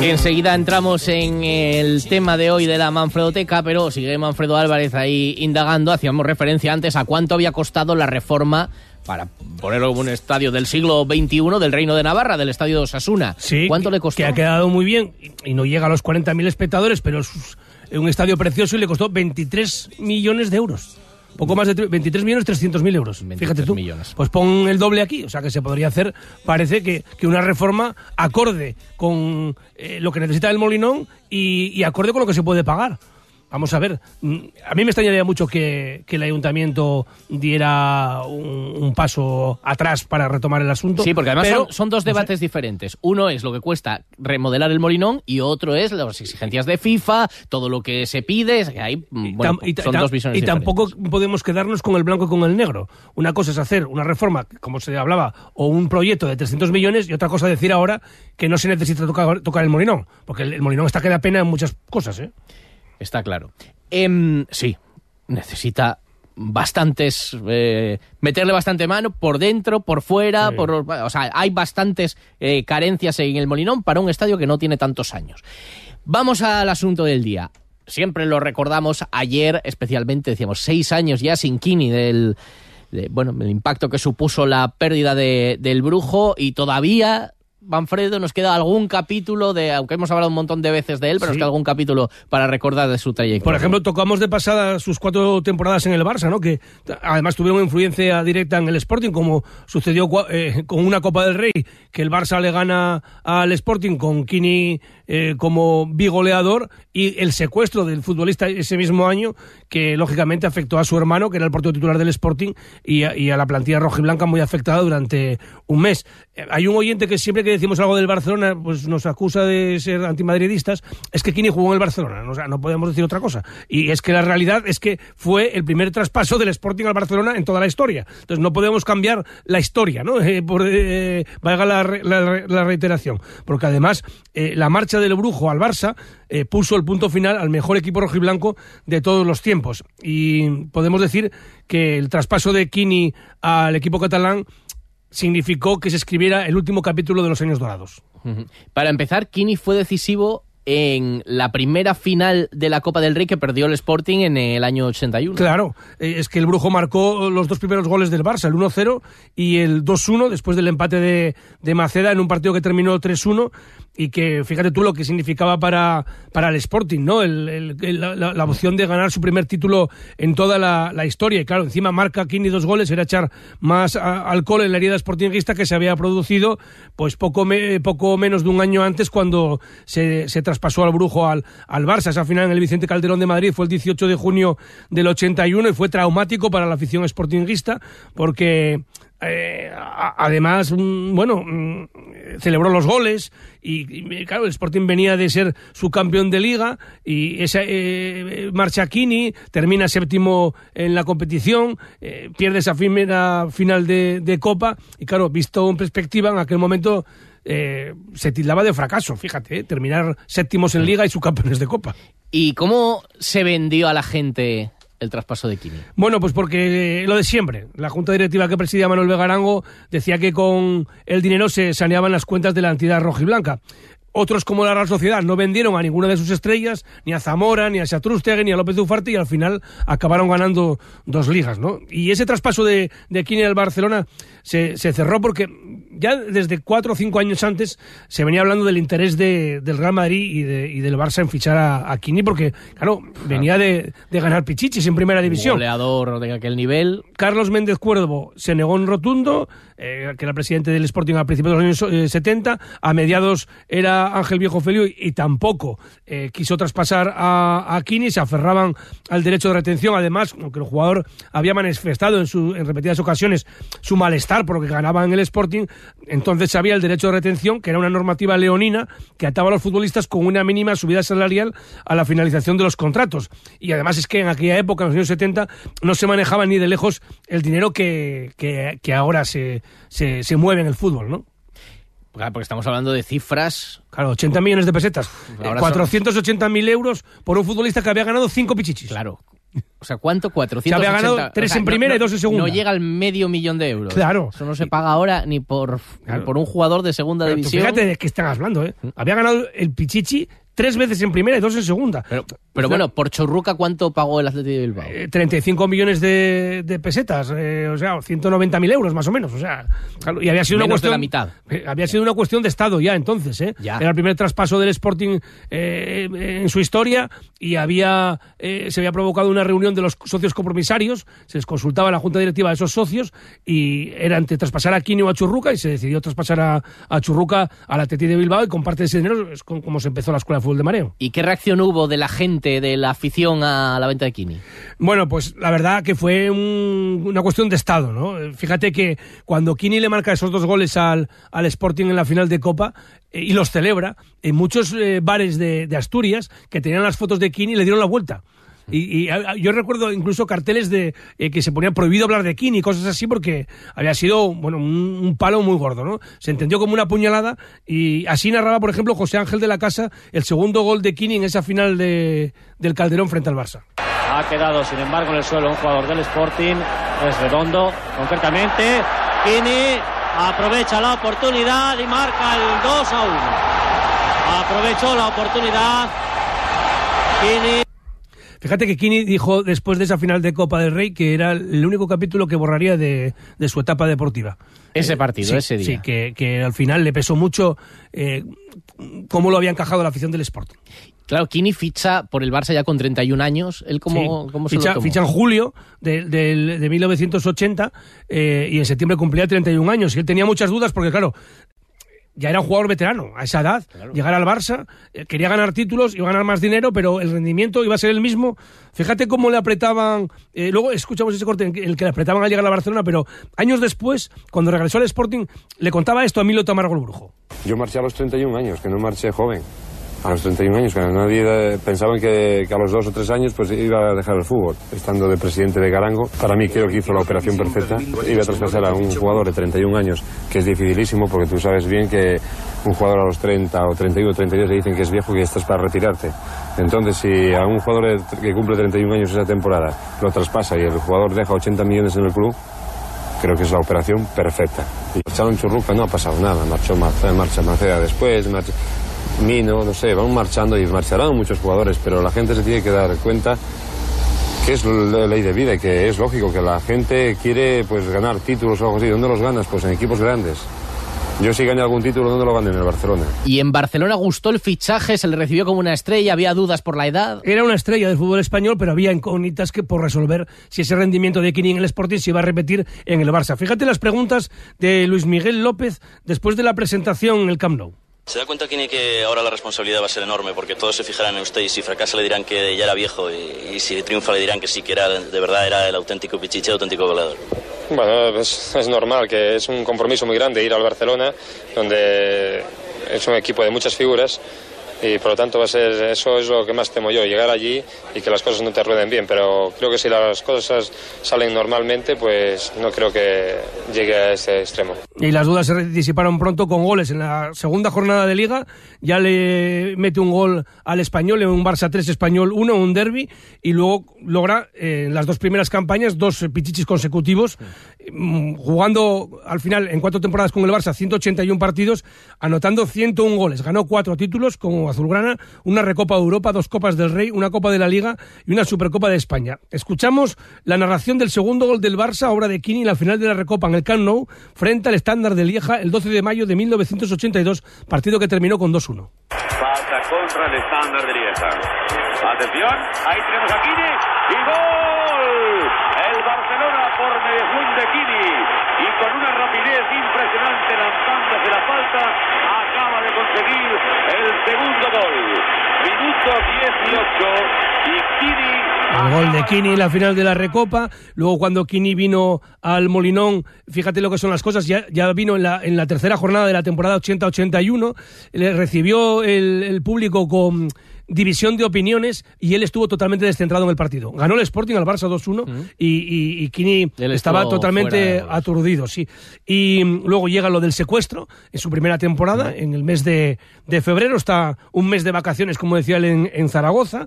Enseguida entramos en el tema de hoy de la Manfredoteca, pero sigue Manfredo Álvarez ahí indagando. Hacíamos referencia antes a cuánto había costado la reforma para ponerlo como un estadio del siglo XXI del Reino de Navarra, del estadio de Osasuna. Sí, ¿Cuánto le costó? Que ha quedado muy bien y no llega a los 40.000 espectadores, pero es un estadio precioso y le costó 23 millones de euros. Poco más de 23 millones 300 mil euros. Fíjate tú. millones. Pues pon el doble aquí. O sea que se podría hacer, parece que, que una reforma acorde con eh, lo que necesita el Molinón y, y acorde con lo que se puede pagar. Vamos a ver, mm, a mí me extrañaría mucho que, que el ayuntamiento diera un, un paso atrás para retomar el asunto. Sí, porque además pero, son, son dos no sé. debates diferentes. Uno es lo que cuesta remodelar el Molinón y otro es las exigencias de FIFA, todo lo que se pide. es que Hay, mm, bueno, y son ta- dos visiones y diferentes. tampoco podemos quedarnos con el blanco y con el negro. Una cosa es hacer una reforma, como se hablaba, o un proyecto de 300 millones, y otra cosa decir ahora que no se necesita tocar, tocar el molinón. Porque el, el molinón está que da pena en muchas cosas, ¿eh? Está claro. Em, sí, necesita bastantes eh, meterle bastante mano por dentro por fuera Sí. por o sea hay bastantes eh, carencias en el Molinón para un estadio que no tiene tantos años vamos al asunto del día siempre lo recordamos ayer especialmente decíamos seis años ya sin Kini del de- bueno el impacto que supuso la pérdida de- del brujo y todavía Manfredo, nos queda algún capítulo de, aunque hemos hablado un montón de veces de él, pero nos Sí. queda algún capítulo para recordar de su trayectoria. Por ejemplo, tocamos de pasada sus cuatro temporadas en el Barça, ¿no? Que además tuvieron influencia directa en el Sporting, como sucedió eh, con una Copa del Rey, que el Barça le gana al Sporting con Kini eh, como bigoleador y el secuestro del futbolista ese mismo año, que lógicamente afectó a su hermano, que era el portero titular del Sporting, y a, y a la plantilla roja y blanca muy afectada durante un mes. Eh, hay un oyente que siempre que decimos algo del Barcelona, pues nos acusa de ser antimadridistas, es que Kini jugó en el Barcelona, o sea, no podemos decir otra cosa. Y es que la realidad es que fue el primer traspaso del Sporting al Barcelona en toda la historia. Entonces no podemos cambiar la historia, ¿no? Eh, por, eh, la, la reiteración. Porque además eh, la marcha del Brujo al Barça eh, puso el punto final al mejor equipo rojiblanco de todos los tiempos. Y podemos decir que el traspaso de Kini al equipo catalán significó que se escribiera el último capítulo de los años dorados. Para empezar, Kini fue decisivo en la primera final de la Copa del Rey que perdió el Sporting en el año 81. Claro, eh, es que el Brujo marcó los dos primeros goles del Barça, el 1-0 y el 2-1 después del empate de, de Maceda en un partido que terminó 3-1 y que fíjate tú lo que significaba para, para el Sporting, ¿no? El- el- la- la opción de ganar su primer título en toda la, la historia. Y claro, encima marca Kini dos goles, era echar más a- alcohol en la herida sportinguista que se había producido pues poco, me- poco menos de un año antes cuando se, se traspasó al Brujo al, al Barça. Esa final en el Vicente Calderón de Madrid fue el 18 de junio del 81 y fue traumático para la afición sportinguista porque eh, a- además, mm, bueno, mm, celebró los goles y, y, claro, el Sporting venía de ser su campeón de liga y esa eh, marcha Kini, termina séptimo en la competición, eh, pierde esa primera final de, de Copa y claro, visto en perspectiva, en aquel momento eh, se tildaba de fracaso, fíjate, eh, terminar séptimos en liga y subcampeones de Copa. ¿Y cómo se vendió a la gente el traspaso de Kini? Bueno, pues porque eh, lo de siempre. La junta directiva que presidía Manuel Vegarango decía que con el dinero se saneaban las cuentas de la entidad rojiblanca. Otros, como la Real Sociedad, no vendieron a ninguna de sus estrellas, ni a Zamora, ni a Satrústegui, ni a López Ufarte, y al final acabaron ganando dos ligas, ¿no? Y ese traspaso de, de Kini al Barcelona se, se cerró porque ya desde cuatro o cinco años antes se venía hablando del interés de- del Real Madrid y, de- y del Barça en fichar a, a Kini, porque, claro, venía de, de ganar Pichichis en primera división. Goleador de aquel nivel. Carlos Méndez Cuervo se negó en rotundo, eh, que era presidente del Sporting a principios de los años eh, 70, a mediados era Ángel Viejo Felio y, tampoco eh, quiso traspasar a, a Kini, se aferraban al derecho de retención. Además, aunque el jugador había manifestado en, su, en repetidas ocasiones su malestar por lo que ganaba en el Sporting, entonces había el derecho de retención, que era una normativa leonina que ataba a los futbolistas con una mínima subida salarial a la finalización de los contratos. Y además es que en aquella época, en los años 70, no se manejaba ni de lejos el dinero que, ahora se, se, se mueve en el fútbol, ¿no? Claro, porque estamos hablando de cifras. Claro, 80 millones de pesetas. Ahora 480.000 euros por un futbolista que había ganado 5 pichichis. Claro. O sea, ¿cuánto? 480. Se había ganado tres o sea, en primera no- y dos en segunda. No llega al medio millón de euros. Claro. Eso no se paga ahora ni por, ni por un jugador de segunda Pero división. fíjate de qué están hablando, ¿eh? Había ganado el pichichi tres veces en primera y dos en segunda. Pero, pero bueno, por Chorruca, ¿cuánto pagó el Atlético de Bilbao? Eh, 35 millones de, de pesetas, eh, o sea, 190.000 euros más o menos, o sea, y había sido una de cuestión la mitad. eh, había sido una cuestión de estado ya entonces, ¿eh? Ya. Era el primer traspaso del Sporting eh, en su historia y había se había provocado una reunión de los socios compromisarios, se les consultaba a la junta directiva de esos socios y era entre traspasar a Quini o a Churruca y se decidió traspasar a, a Churruca al Atleti de Bilbao y con parte de ese dinero es como se empezó la escuela de fútbol de Mareo. ¿Y qué reacción hubo de la gente, de la afición a la venta de Kini? Bueno, pues la verdad que fue un- una cuestión de estado, ¿no? Fíjate que cuando Kini le marca esos dos goles al, al Sporting en la final de Copa eh, y los celebra, en muchos eh, bares de, de Asturias que tenían las fotos de Kini le dieron la vuelta. Y, y, a- yo recuerdo incluso carteles de eh, que se ponían prohibido hablar de Kini, cosas así, porque había sido bueno un, un palo muy gordo, ¿no? Se entendió como una puñalada y así narraba, por ejemplo, José Ángel de la Casa el segundo gol de Kini en esa final de, del Calderón frente al Barça. Ha quedado, sin embargo, en el suelo un jugador del Sporting. Es redondo, concretamente. Kini aprovecha la oportunidad y marca el 2 a 1. Aprovechó la oportunidad. Kini. Fíjate que Kini dijo después de esa final de Copa del Rey que era el único capítulo que borraría de, de su etapa deportiva. Ese partido, Sí, ese día. Sí, que, que al final le pesó mucho eh, cómo lo había encajado la afición del Sporting. Claro, Kini ficha por el Barça ya con 31 años. ¿Él cómo, Sí. cómo se ficha, lo tomó? ficha en julio de, del- de 1980 eh, y en septiembre cumplía 31 años. Y él tenía muchas dudas porque, claro, ya era un jugador veterano a esa edad. Llegar al Barça, eh, quería ganar títulos, iba a ganar más dinero, pero el rendimiento iba a ser el mismo. Fíjate cómo le apretaban. eh, luego escuchamos ese corte en que- el que le apretaban al llegar a Barcelona, pero años después, cuando regresó al Sporting, le contaba esto a Milo Tamargo el Brujo. Yo marché a los 31 años, que no marché joven. A los 31 años, que nadie eh, pensaba que, que a los dos o tres años pues iba a dejar el fútbol. Estando de presidente de Garango, para mí creo que hizo la operación perfecta. Iba a traspasar a un jugador de 31 años, que es dificilísimo, porque tú sabes bien que un jugador a los 30 o 31 o 32 le dicen que es viejo y que estás para retirarte. Entonces, si a un jugador que cumple 31 años esa temporada lo traspasa y el jugador deja 80 millones en el club, creo que es la operación perfecta. Y marcharon Churruca, no ha pasado nada. Marchó marcha Maceda después, marcha Mino, no sé, van marchando y marcharán muchos jugadores, pero la gente se tiene que dar cuenta que es la ley de vida y que es lógico que la gente quiere pues ganar títulos o algo así. ¿Dónde los ganas? Pues en equipos grandes. Yo si gané algún título, ¿dónde lo gané? En el Barcelona. Y en Barcelona gustó el fichaje, se le recibió como una estrella, había dudas por la edad. Era una estrella del fútbol español, pero había incógnitas que por resolver si ese rendimiento de Kini en el Sporting se iba a repetir en el Barça. Fíjate las preguntas de Luis Miguel López después de la presentación en el Camp Nou. ¿Se da cuenta, Kini, que ahora la responsabilidad va a ser enorme? Porque todos se fijarán en usted y si fracasa le dirán que ya era viejo y, si triunfa le dirán que sí, que era de verdad era el auténtico pichiche, auténtico goleador. Bueno, es normal que es un compromiso muy grande ir al Barcelona, donde es un equipo de muchas figuras y por lo tanto va a ser eso es lo que más temo yo, llegar allí y que las cosas no te rueden bien. Pero creo que si las cosas salen normalmente, pues no creo que llegue a este extremo. Y las dudas se disiparon pronto con goles. En la segunda jornada de Liga ya le mete un gol al Español en un Barça 3 Español 1, un derby, y luego logra eh, en las dos primeras campañas dos pichichis consecutivos, mm, jugando al final en cuatro temporadas con el Barça 181 partidos, anotando 101 goles. Ganó cuatro títulos como Azulgrana, una Recopa de Europa, dos Copas del Rey, una Copa de la Liga y una Supercopa de España. Escuchamos la narración del segundo gol del Barça, obra de Kini, en la final de la Recopa en el Camp Nou, frente al estándar de Lieja el 12 de mayo de 1982, partido que terminó con 2-1. Falta contra el estándar de Lieja. Atención, ahí tenemos a Kine y gol. El Barcelona por mediación de Kini y con una rapidez impresionante lanzándose la falta acaba de conseguir el segundo gol. Minuto 18 y Kini El gol de Kini en la final de la Recopa. Luego, cuando Kini vino al Molinón, fíjate lo que son las cosas, ya, ya vino en la, en la tercera jornada de la temporada 80-81. Le recibió el, el público con división de opiniones y él estuvo totalmente descentrado en el partido. Ganó el Sporting al Barça 2-1 y, y, y Kini estaba totalmente aturdido, sí. Y mm, luego llega lo del secuestro en su primera temporada, en el mes de, de febrero. Está un mes de vacaciones, como decía él, en, en Zaragoza.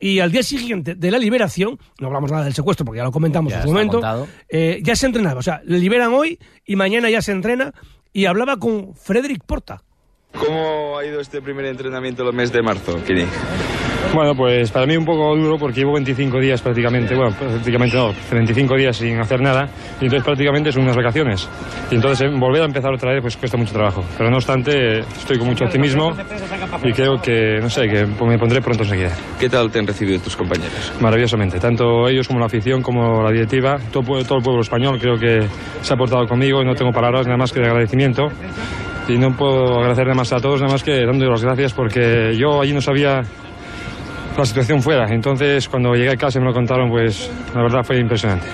Y al día siguiente de la liberación, no hablamos nada del secuestro porque ya lo comentamos Ya en su momento, eh, ya se entrenaba. O sea, le liberan hoy y mañana ya se entrena. Y hablaba con Frederick Porta. ¿Cómo ha ido este primer entrenamiento el mes de marzo, Kini? Bueno, pues para mí un poco duro porque llevo 25 días prácticamente, bueno, prácticamente no, 25 días sin hacer nada y entonces prácticamente son unas vacaciones. Y entonces eh, volver a empezar otra vez pues cuesta mucho trabajo. Pero no obstante, estoy con mucho optimismo y creo que, no sé, que me pondré pronto enseguida. ¿Qué tal te han recibido tus compañeros? Maravillosamente, tanto ellos como la afición, como la directiva, todo, todo el pueblo español creo que se ha portado conmigo y no tengo palabras nada más que de agradecimiento. Y no puedo agradecer nada más a todos, nada más que dando las gracias porque yo allí no sabía la situación fuera. Entonces, cuando llegué a casa y me lo contaron, pues la verdad fue impresionante.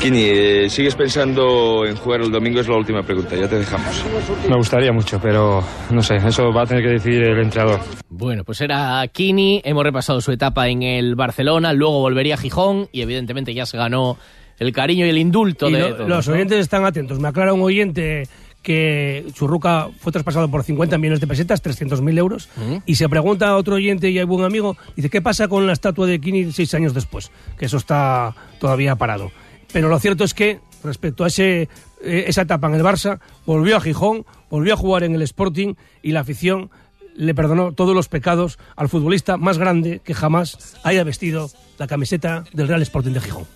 Kini, eh, ¿sigues pensando en jugar el domingo? Es la última pregunta, ya te dejamos. Me gustaría mucho, pero no sé, eso va a tener que decidir el entrenador. Bueno, pues era Kini, hemos repasado su etapa en el Barcelona, luego volvería a Gijón y evidentemente ya se ganó el cariño y el indulto Y de lo- todos, los ¿no? oyentes están atentos. Me aclara un oyente que Churruca fue traspasado por 50 millones de pesetas, 300.000 euros. Y se pregunta a otro oyente y hay buen amigo, dice, ¿qué pasa con la estatua de Kini seis años después? Que eso está todavía parado. Pero lo cierto es que, respecto a ese, eh, esa etapa en el Barça, volvió a Gijón, volvió a jugar en el Sporting y la afición le perdonó todos los pecados al futbolista más grande que jamás haya vestido la camiseta del Real Sporting de Gijón.